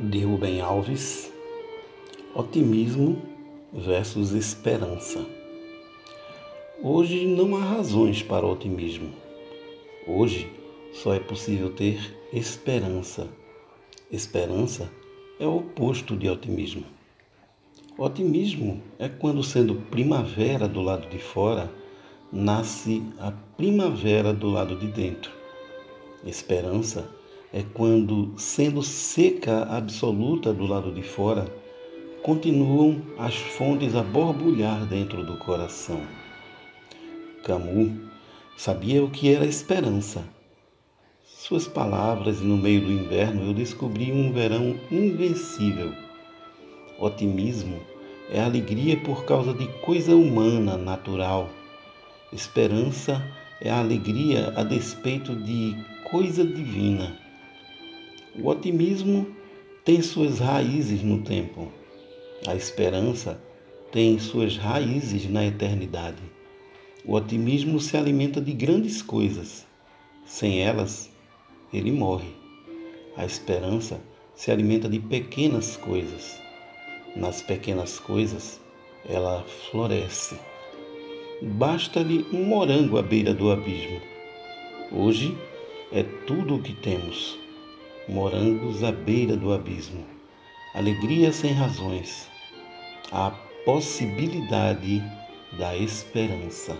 de Rubem Alves, otimismo versus esperança. Hoje não há razões para o otimismo. Hoje só é possível ter esperança. Esperança é o oposto de otimismo. Otimismo é quando, sendo primavera do lado de fora, nasce a primavera do lado de dentro. Esperança é quando, sendo seca absoluta do lado de fora, continuam as fontes a borbulhar dentro do coração. Camus sabia o que era esperança. Suas palavras, e no meio do inverno eu descobri um verão invencível. Otimismo é alegria por causa de coisa humana, natural. Esperança é a alegria a despeito de coisa divina. O otimismo tem suas raízes no tempo. A esperança tem suas raízes na eternidade. O otimismo se alimenta de grandes coisas. Sem elas, ele morre. A esperança se alimenta de pequenas coisas. Nas pequenas coisas, ela floresce. Basta-lhe um morango à beira do abismo. Hoje é tudo o que temos morangos à beira do abismo, alegria sem razões, a possibilidade da esperança.